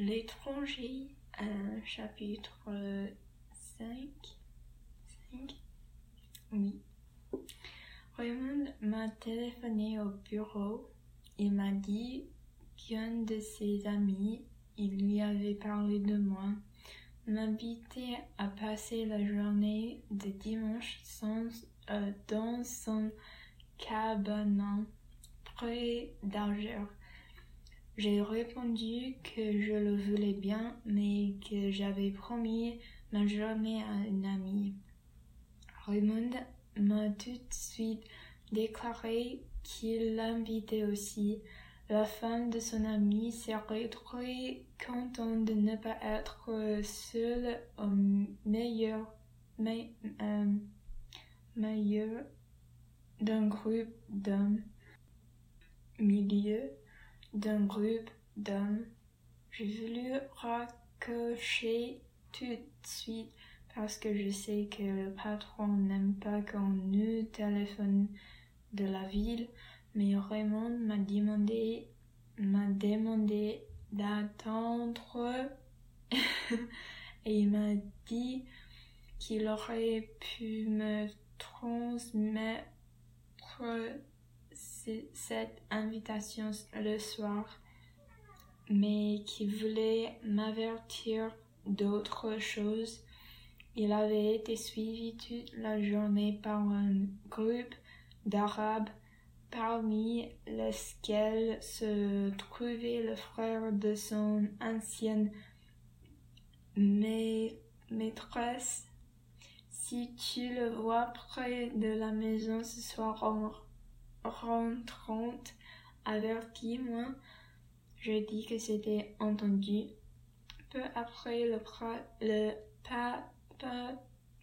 L'étranger, euh, chapitre 5. 5. Oui. Raymond m'a téléphoné au bureau. Il m'a dit qu'un de ses amis, il lui avait parlé de moi, m'invitait à passer la journée de dimanche euh, dans son cabanon près d'Arger. J'ai répondu que je le voulais bien, mais que j'avais promis ma journée à une amie. Raymond m'a tout de suite déclaré qu'il l'invitait aussi. La femme de son ami serait très contente de ne pas être seule au meilleur, euh, meilleur d'un groupe d'hommes. Milieu d'un groupe d'hommes. J'ai voulu raccrocher tout de suite parce que je sais que le patron n'aime pas qu'on nous téléphone de la ville, mais Raymond m'a demandé, m'a demandé d'attendre et m'a dit qu'il aurait pu me transmettre cette invitation le soir, mais qu'il voulait m'avertir d'autres choses. Il avait été suivi toute la journée par un groupe d'Arabes, parmi lesquels se trouvait le frère de son ancienne maîtresse. Si tu le vois près de la maison ce soir en rentrant, avertis-moi. Je dis que c'était entendu. Peu après, le, le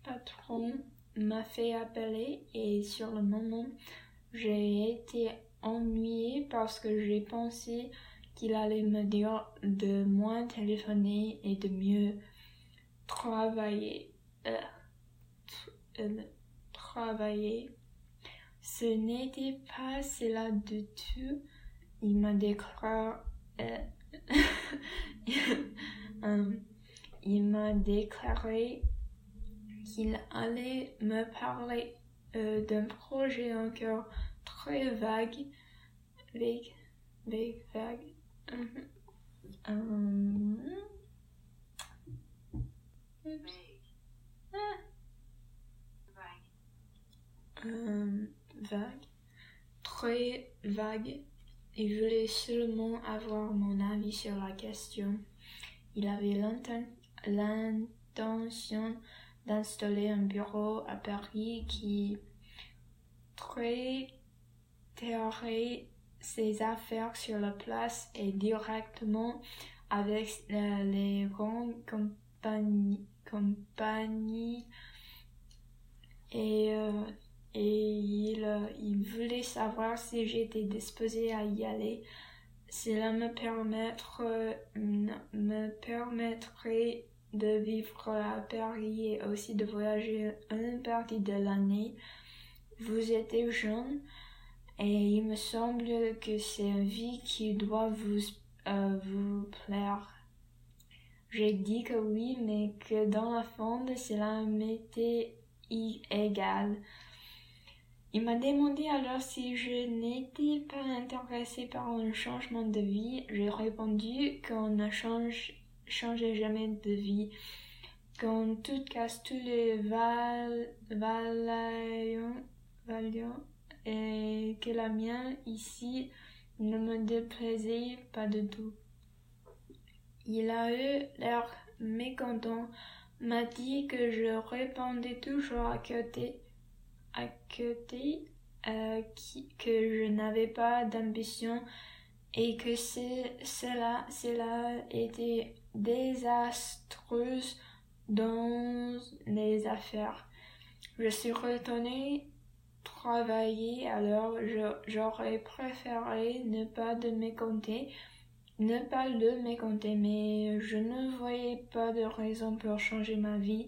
patron m'a fait appeler et sur le moment, j'ai été ennuyée parce que j'ai pensé qu'il allait me dire de moins téléphoner et de mieux travailler. Euh, euh, travailler. Ce n'était pas cela du tout. Il m'a déclaré. Euh, il m'a déclaré qu'il allait me parler euh, d'un projet encore très vague, vague, vague, vague. Um, vague, très vague. Il voulait seulement avoir mon avis sur la question. Il avait l'intention d'installer un bureau à Paris qui traiterait ses affaires sur la place et directement avec les grandes compagnies, et, euh, et il, euh, il voulait savoir si j'étais disposée à y aller. Cela me, permettre, me permettrait de vivre à Paris et aussi de voyager une partie de l'année. Vous êtes jeune et il me semble que c'est une vie qui doit vous, euh, vous plaire. J'ai dit que oui, mais que dans la fond, cela m'était égal. Il m'a demandé alors si je n'étais pas intéressée par un changement de vie. J'ai répondu qu'on ne change jamais de vie. Quand tout casse tous les et que la mienne ici ne me déplaisait pas du tout. Il a eu l'air mécontent, m'a dit que je répondais toujours à côté, à euh, que je n'avais pas d'ambition et que cela, cela était désastreuse dans les affaires. Je suis retournée travailler alors j'aurais préféré ne pas de mécompter ne pas le mécompter mais je ne voyais pas de raison pour changer ma vie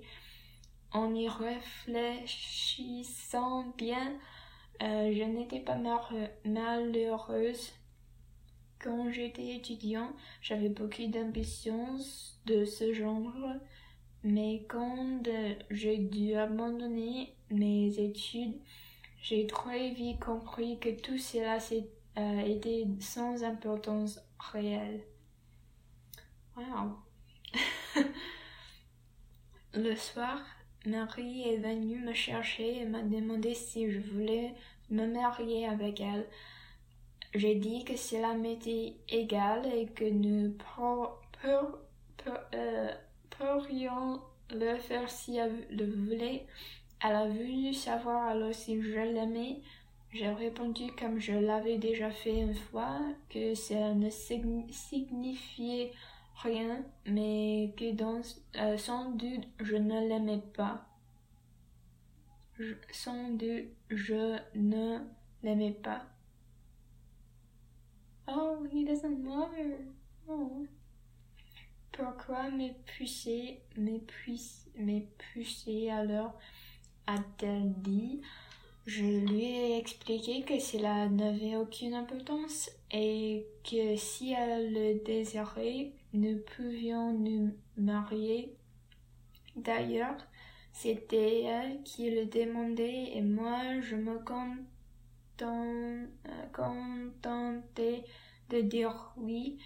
en y réfléchissant bien euh, je n'étais pas malheureuse Quand j'étais étudiant, j'avais beaucoup d'ambitions de ce genre, mais quand j'ai dû abandonner mes études, j'ai très vite compris que tout cela euh, était sans importance réelle. Wow. Le soir, Marie est venue me chercher et m'a demandé si je voulais me marier avec elle. J'ai dit que cela m'était égal et que nous euh, pourrions le faire si elle le voulait. Elle a voulu savoir alors si je l'aimais. J'ai répondu comme je l'avais déjà fait une fois que cela ne signifiait rien, mais que dans, euh, sans doute je ne l'aimais pas. sans doute je ne l'aimais pas. Oh, he doesn't love her. Oh. Pourquoi pousser, me pousser alors? A-t-elle dit je lui ai expliqué que cela n'avait aucune importance et que si elle le désirait, nous pouvions nous marier. D'ailleurs, c'était elle qui le demandait et moi je me contentais de dire oui.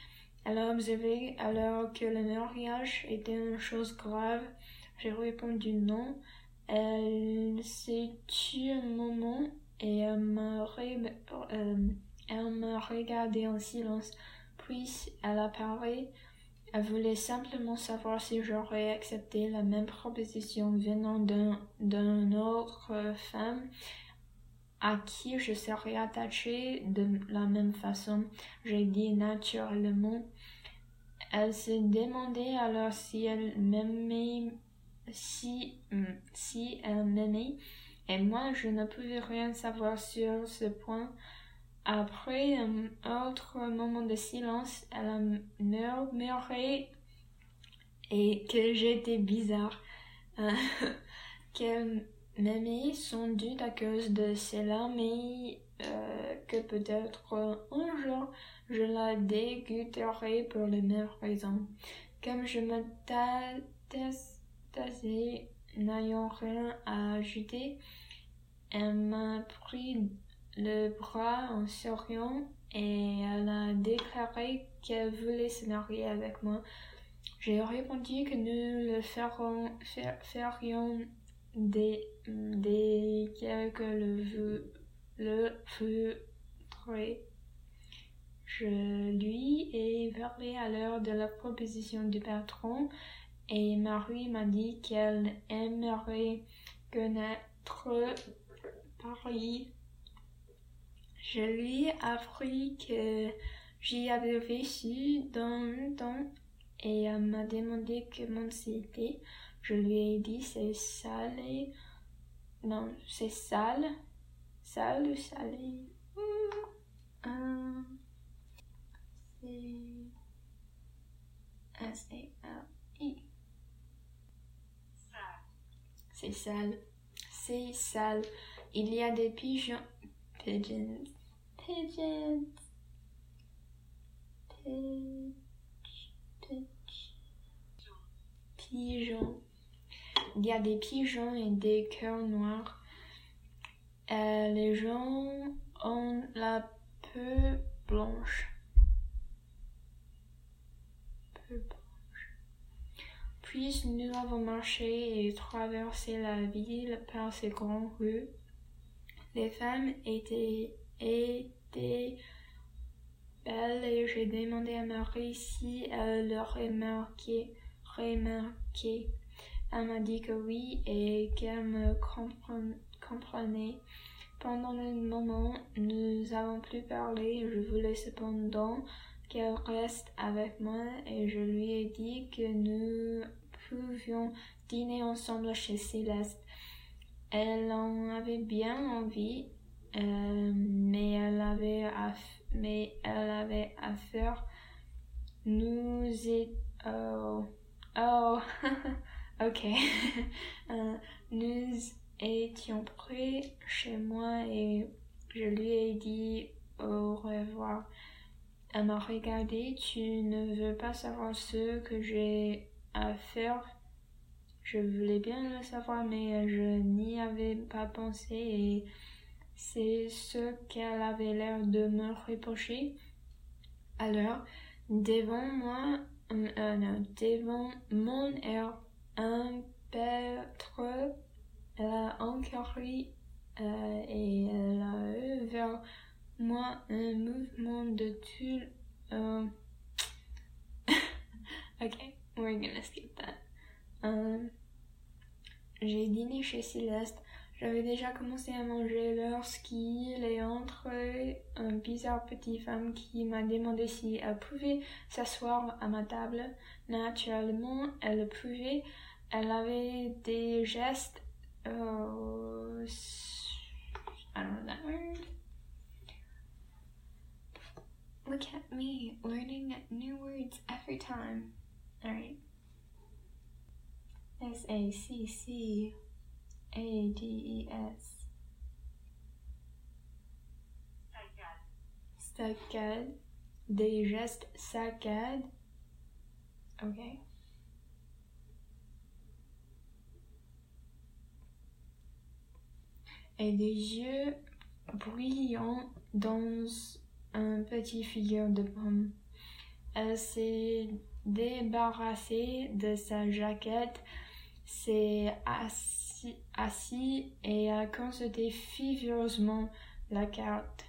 Elle a observé alors que le mariage était une chose grave. J'ai répondu non. Elle s'est tue un moment et elle m'a, euh, regardé en silence. Puis elle a parlé. Elle voulait simplement savoir si j'aurais accepté la même proposition venant d'une autre femme à qui je serais attachée de la même façon. J'ai dit naturellement. Elle se demandait alors si elle m'aimait si, hmm, si elle m'aimait, et moi je ne pouvais rien savoir sur ce point. Après un autre moment de silence, elle a murmuré et que j'étais bizarre, qu'elle m'aimait sans doute à cause de cela, mais euh, que peut-être un jour je la dégoûterai pour les mêmes raisons. Comme je me n'ayant rien à ajouter, elle m'a pris le bras en souriant et elle a déclaré qu'elle voulait se marier avec moi. J'ai répondu que nous le ferons, ferions dès, quelques le, le Je lui ai parlé à l'heure de la proposition du patron et Marie m'a dit qu'elle aimerait connaître Paris. Je lui ai appris que j'y avais vécu dans le temps et elle m'a demandé comment c'était. Je lui ai dit c'est salé. Non, c'est sale. Sale ou salé hmm. C'est S-A-L-E. C'est sale. C'est sale. Il y a des pigeons. Pigeons. Pigeons. Pigeons. Il y a des pigeons et des cœurs noirs. Euh, les gens ont la peau blanche. Puis nous avons marché et traversé la ville par ses grandes rues. Les femmes étaient, belles et j'ai demandé à Marie si elle le remarquait. Elle m'a dit que oui et qu'elle me comprenait. Pendant le moment, nous avons plus parlé. Je voulais cependant qu'elle reste avec moi et je lui ai dit que nous pouvions dîner ensemble chez Céleste. Elle en avait bien envie, euh, mais elle avait mais elle avait affaire. Nous étions oh oh ok euh, nous étions près chez moi et je lui ai dit au revoir. Elle m'a regardé. Tu ne veux pas savoir ce que j'ai à faire? Je voulais bien le savoir, mais je n'y avais pas pensé et c'est ce qu'elle avait l'air de me reprocher. Alors, devant moi, euh, non, devant mon air impétreux, elle a encore ri euh, et elle a eu vers moi un mouvement de tulle. Euh... ok, we're gonna skip that. Euh, j'ai dîné chez Céleste. J'avais déjà commencé à manger lorsqu'il est entré une bizarre petite femme qui m'a demandé si elle pouvait s'asseoir à ma table. Naturellement, elle pouvait. Elle avait des gestes. Euh, I don't know that word. Look at me learning new words every time. Alright. S A C C A D E S. Saccade. Des gestes saccades. Ok. Et des yeux brillants dans un petit figure de pomme. Elle s'est débarrassée de sa jaquette, s'est assis, et a consulté furieusement la carte.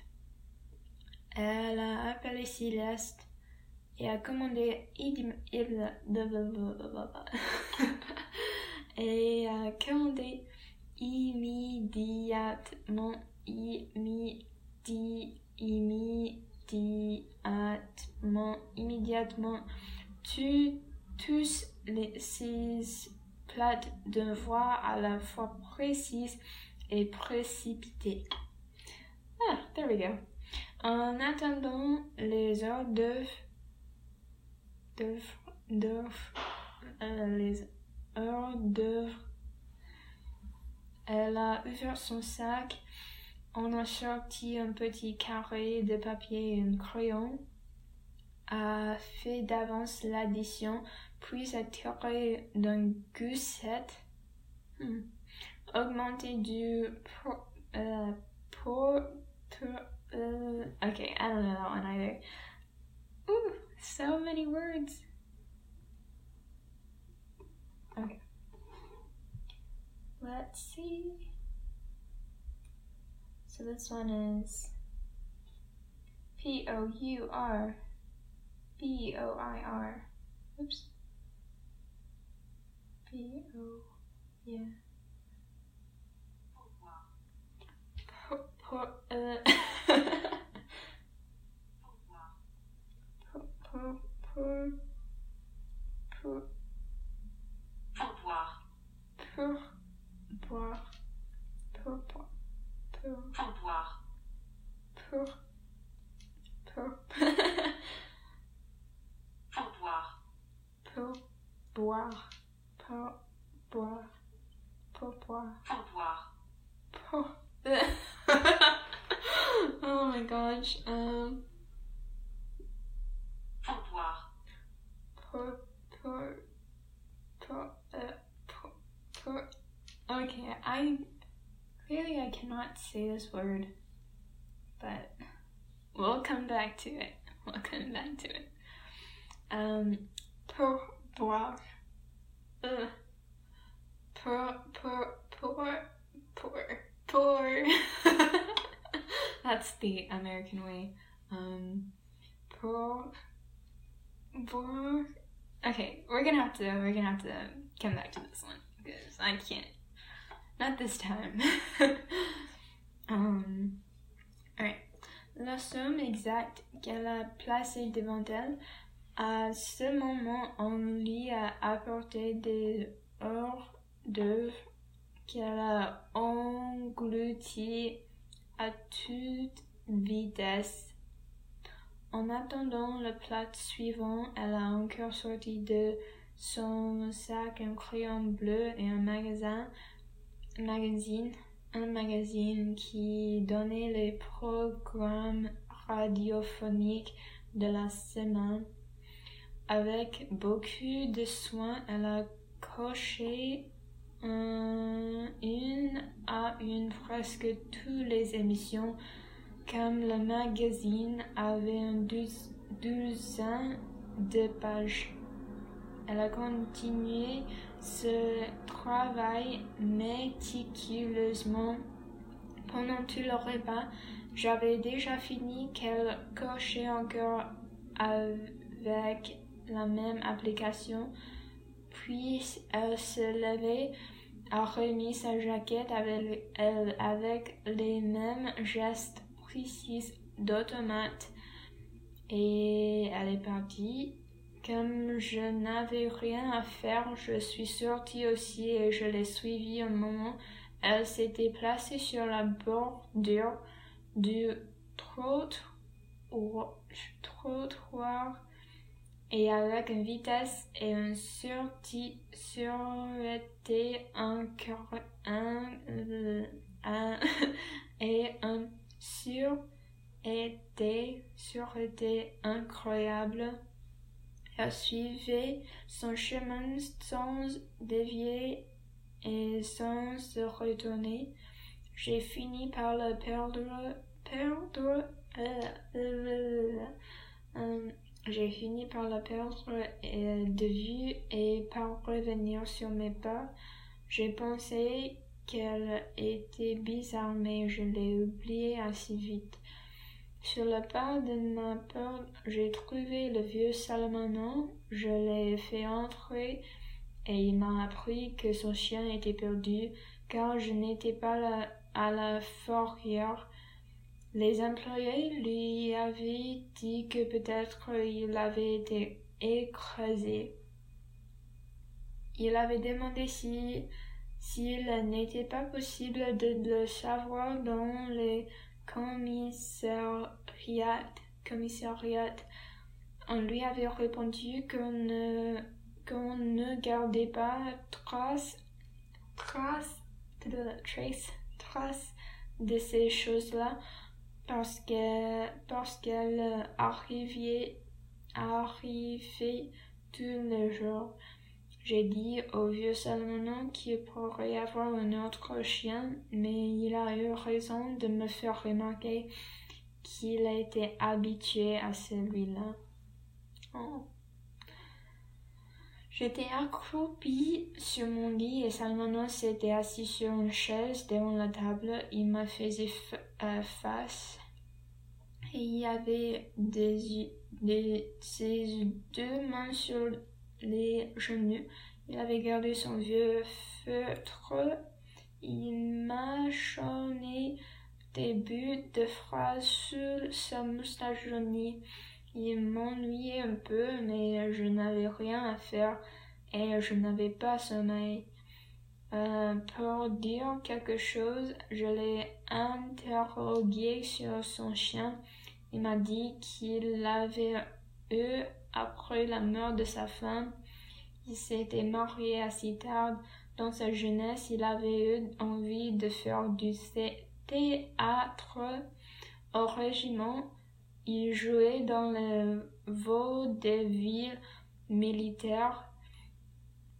Elle a appelé Céleste et a commandé et a commandé immédiatement immédiatement immédiatement immédiatement tu tous les six plates de voix à la fois précises et précipitées. Ah, there we go. En attendant les heures d'œuvre, euh, les heures d'œuvre, elle a ouvert son sac, en a sorti un petit carré de papier et un crayon, a fait d'avance l'addition, puis a tiré d'un gusset hmm, augmenté du pour, euh, uh, okay, I don't know that one either. Ooh, so many words. Okay. Let's see. So this one is P O U R B O I R. Oops. B O, yeah. Po, po, uh, pour, pour, pour, pour, Pourboire. pour boire, pour, pour, pour, Pourboire. pour, pour, Pourboire. pour boire, pour boire, pour boire, pour. oh my gosh. Um. Pourboire. Pour, pour, pour, uh, pour, pour. Okay, I clearly I cannot say this word, but we'll come back to it. We'll come back to it. Um, pour boire. Pour, pour, pour, pour, pour. That's the American way. Um, pour, pour. Okay, we're gonna have to we're gonna have to come back to this one because I can't. Not this time. um. Alright. La somme exacte qu'elle a placée devant elle, à ce moment, on a apporté des hors d'œuvre qu'elle a engloutis à toute vitesse. En attendant le plat suivant, elle a encore sorti de son sac un crayon bleu et un magazine, un magazine qui donnait les programmes radiophoniques de la semaine. Avec beaucoup de soin, elle a coché une à une presque toutes les émissions, comme le magazine avait une douzaine de pages. Elle a continué ce travail méticuleusement pendant tout le repas. J'avais déjà fini qu'elle cochait encore avec la même application. Puis elle se levait, a remis sa jaquette avec, elle, avec les mêmes gestes précis d'automate et elle est partie. Comme je n'avais rien à faire, je suis sortie aussi et je l'ai suivie un moment. Elle s'était placée sur la bordure du trottoir et avec une vitesse et une sûreté, sûreté un, incroyable. Elle suivait son chemin sans dévier et sans se retourner. J'ai fini par le perdre, perdre, euh, euh, euh, j'ai fini par la perdre de vue et par revenir sur mes pas. J'ai pensé qu'elle était bizarre, mais je l'ai oubliée assez vite. Sur le pas de ma porte, j'ai trouvé le vieux Salomon. Je l'ai fait entrer et il m'a appris que son chien était perdu car je n'étais pas à la fourrière les employés lui avaient dit que peut-être il avait été écrasé. Il avait demandé si s'il n'était pas possible de le savoir dans les commissariats. On lui avait répondu qu'on ne, gardait pas trace, trace, trace, trace de ces choses-là parce que parce qu'elle arrivait arrivait tous les jours. J'ai dit au vieux Salomon qu'il pourrait avoir un autre chien, mais il a eu raison de me faire remarquer qu'il était habitué à celui-là. Oh. J'étais accroupi sur mon lit et Salomon s'était assis sur une chaise devant la table. Il m'a faisait euh, face et il avait ses deux mains sur les genoux. Il avait gardé son vieux feutre. Il mâchonnait des bouts de phrases sur sa moustache jaunie. Il m'ennuyait un peu, mais je n'avais rien à faire et je n'avais pas sommeil. Euh, pour dire quelque chose, je l'ai interrogué sur son chien. Il m'a dit qu'il l'avait eu après la mort de sa femme. Il s'était marié assez tard. Dans sa jeunesse, il avait eu envie de faire du théâtre au régiment il jouait dans le vaudeville militaire,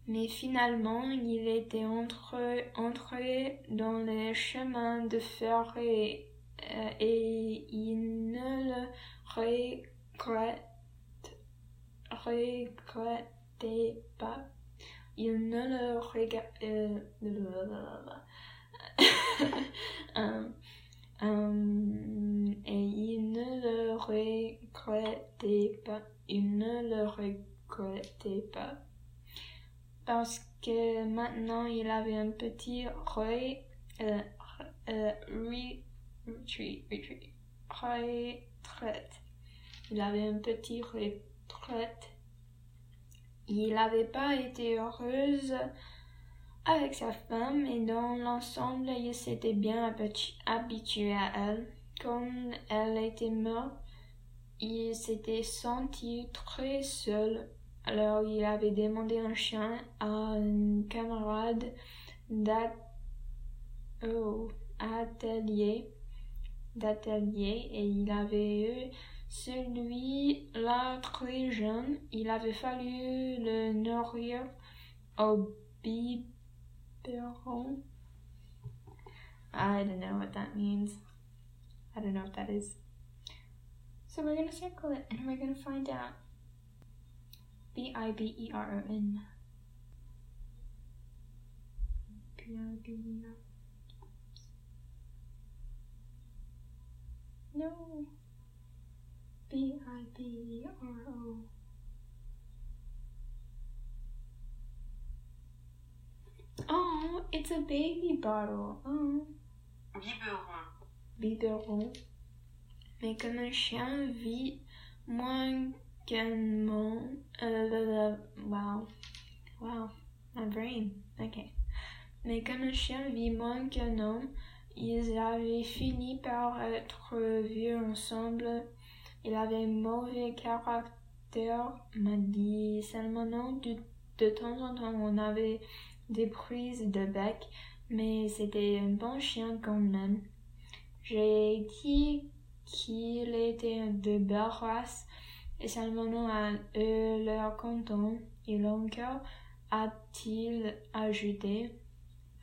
mais finalement il était entré, dans les chemins de fer et, euh, et il ne le regrette, regrettait pas. Il ne le regrettait euh, euh, et il ne le regrettait pas. Il ne le regrettait pas. Parce que maintenant il avait un petit roi, euh, euh, retraite. Il avait un petit retraite. Il n'avait pas été heureuse avec sa femme et dans l'ensemble il s'était bien habitué à elle. Quand elle était morte, il s'était senti très seul. Alors il avait demandé un chien à un camarade d'atelier d'atelier et il avait eu Celui-là très jeune, il avait fallu le nourrir au biberon. I don't know what that means. I don't know what that is. So we're gonna circle it and we're gonna find out. B I B E R O N. B I B E R. No. B I B E R O. it's a baby bottle. Oh. Biberon. biberon. Mais comme un chien vit moins qu'un homme. Euh, wow. Wow. My brain. Ok. Mais comme un chien vit moins qu'un homme, ils avaient fini par être vus ensemble. Il avait mauvais caractère, m'a dit Salmonon. De, de temps en temps, on avait des prises de bec, mais c'était un bon chien quand même. J'ai dit qu'il était de belle race et Salmonon a eu l'air content. Et encore a-t-il ajouté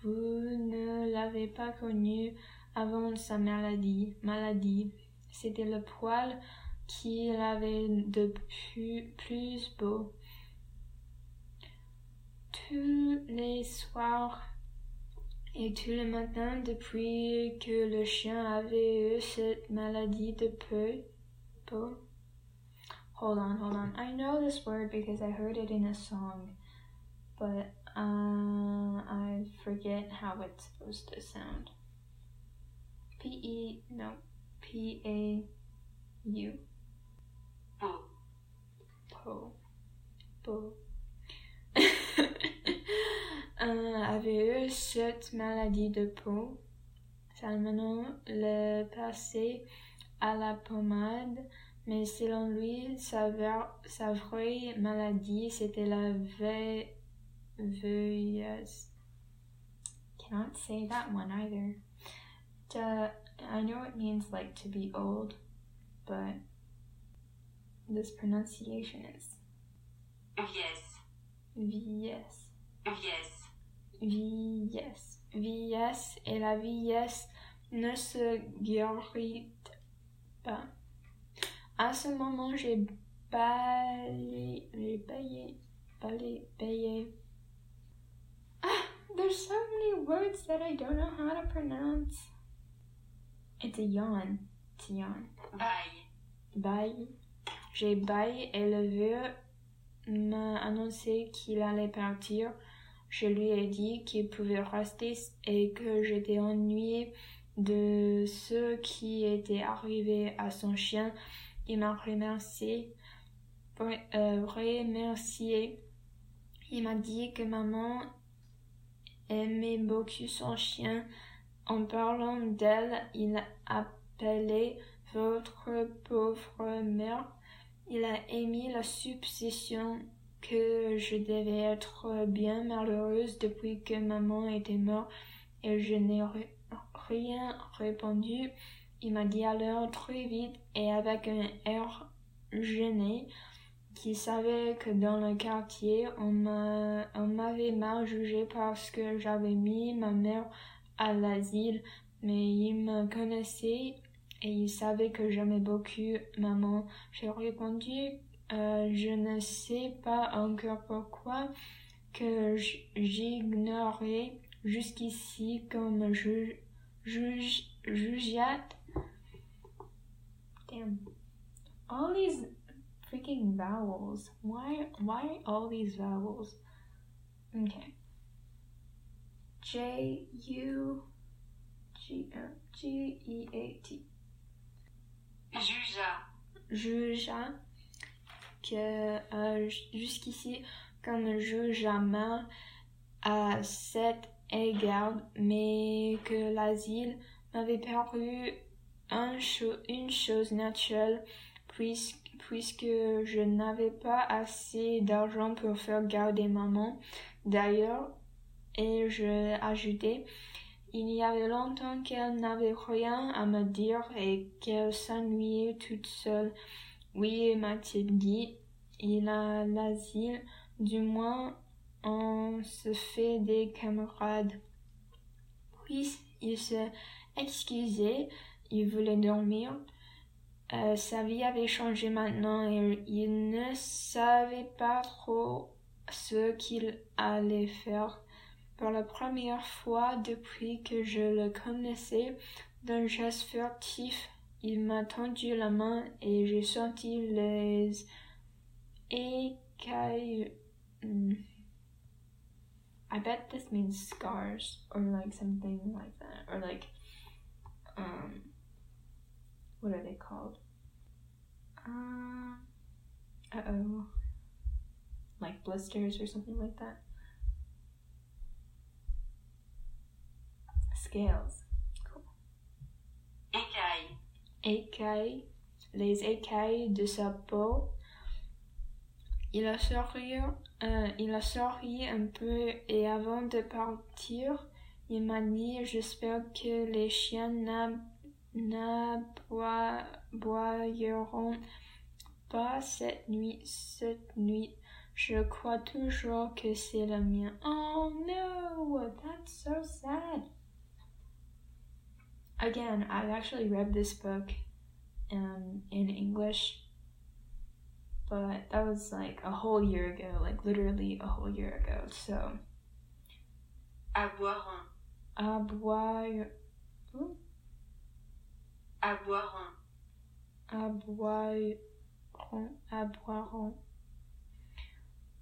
Vous ne l'avez pas connu avant sa maladie. maladie. C'était le poil qu'il avait de plus beau. Tous les soirs et tous les matins depuis que le chien avait eu cette maladie de peu. peu. Hold on, hold on. I know this word because I heard it in a song, but uh, I forget how it's supposed to sound. P E no P A U Peau. Po. Po. Avait eu cette maladie de peau. Salmonon le passait à la pommade, mais selon lui, sa, ver- sa vraie maladie, c'était la ve- vieillesse. Cannot say that one either. To- I know it means like to be old, but this pronunciation is Vieillesse. vieillesse. Vieillesse. Vieillesse. Vieillesse et la vieillesse ne se guérit pas. À ce moment, j'ai balayé, j'ai balayé, balayé, balayé. Ah, there's so many words that I don't know how to pronounce. It's a yawn. It's a yawn. Bail. Bye. J'ai baillé et le vieux m'a annoncé qu'il allait partir. Je lui ai dit qu'il pouvait rester et que j'étais ennuyée de ce qui était arrivé à son chien. Il m'a remercié. Re- euh. Il m'a dit que maman aimait beaucoup son chien. En parlant d'elle, il appelait votre pauvre mère. Il a émis la supposition que je devais être bien malheureuse depuis que maman était morte et je n'ai ri- rien répondu. Il m'a dit alors très vite et avec un air gêné qu'il savait que dans le quartier on m'avait mal jugé parce que j'avais mis ma mère à l'asile, mais il me connaissait et il savait que j'aimais beaucoup maman. J'ai répondu euh, je ne sais pas encore pourquoi que j'ignorais jusqu'ici comme juge juge jugeate. Damn. All these freaking vowels. Why why all these vowels? Okay. J U G uh, G E A T. Jugea. Jugea que euh, jusqu'ici comme jugeama à cet égard, mais que l'asile m'avait paru une chose naturelle puisque, puisque je n'avais pas assez d'argent pour faire garder maman. D'ailleurs, et je ajoutais, Il y avait longtemps qu'elle n'avait rien à me dire et qu'elle s'ennuyait toute seule. Oui, m'a-t-il dit, il a l'asile, du moins on se fait des camarades. Puis il s'est excusé, il voulait dormir. Euh, sa vie avait changé maintenant et il ne savait pas trop ce qu'il allait faire. Pour la première fois depuis que je le connaissais, d'un geste furtif, il m'a tendu la main et j'ai senti les écailles. Hmm. I bet this means scars or like something like that. Or like, um, what are they called? Um, uh oh. Like blisters or something like that. Scales. Les écailles de sa peau. Il a souri, euh, il a souri un peu et avant de partir, il m'a dit J'espère que les chiens n'ab- n'aboieront pas cette nuit. Cette nuit, je crois toujours que c'est la mienne. Oh no, that's so sad. Again, I've actually read this book um, in English but that was like a whole year ago, like literally a whole year ago. So, aboiront, aboire, aboiront, aboiront, aboiront.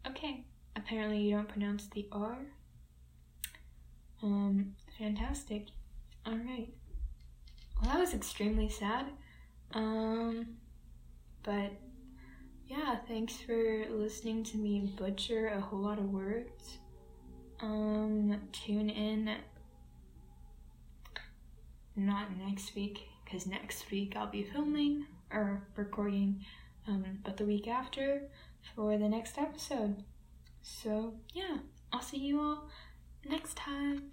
Okay, apparently you don't pronounce the R. Um, fantastic. Alright. Well, that was extremely sad. Um, but yeah, thanks for listening to me butcher a whole lot of words. Um, tune in not next week, because next week I'll be filming or recording, um, but the week after for the next episode. So, yeah, I'll see you all next time.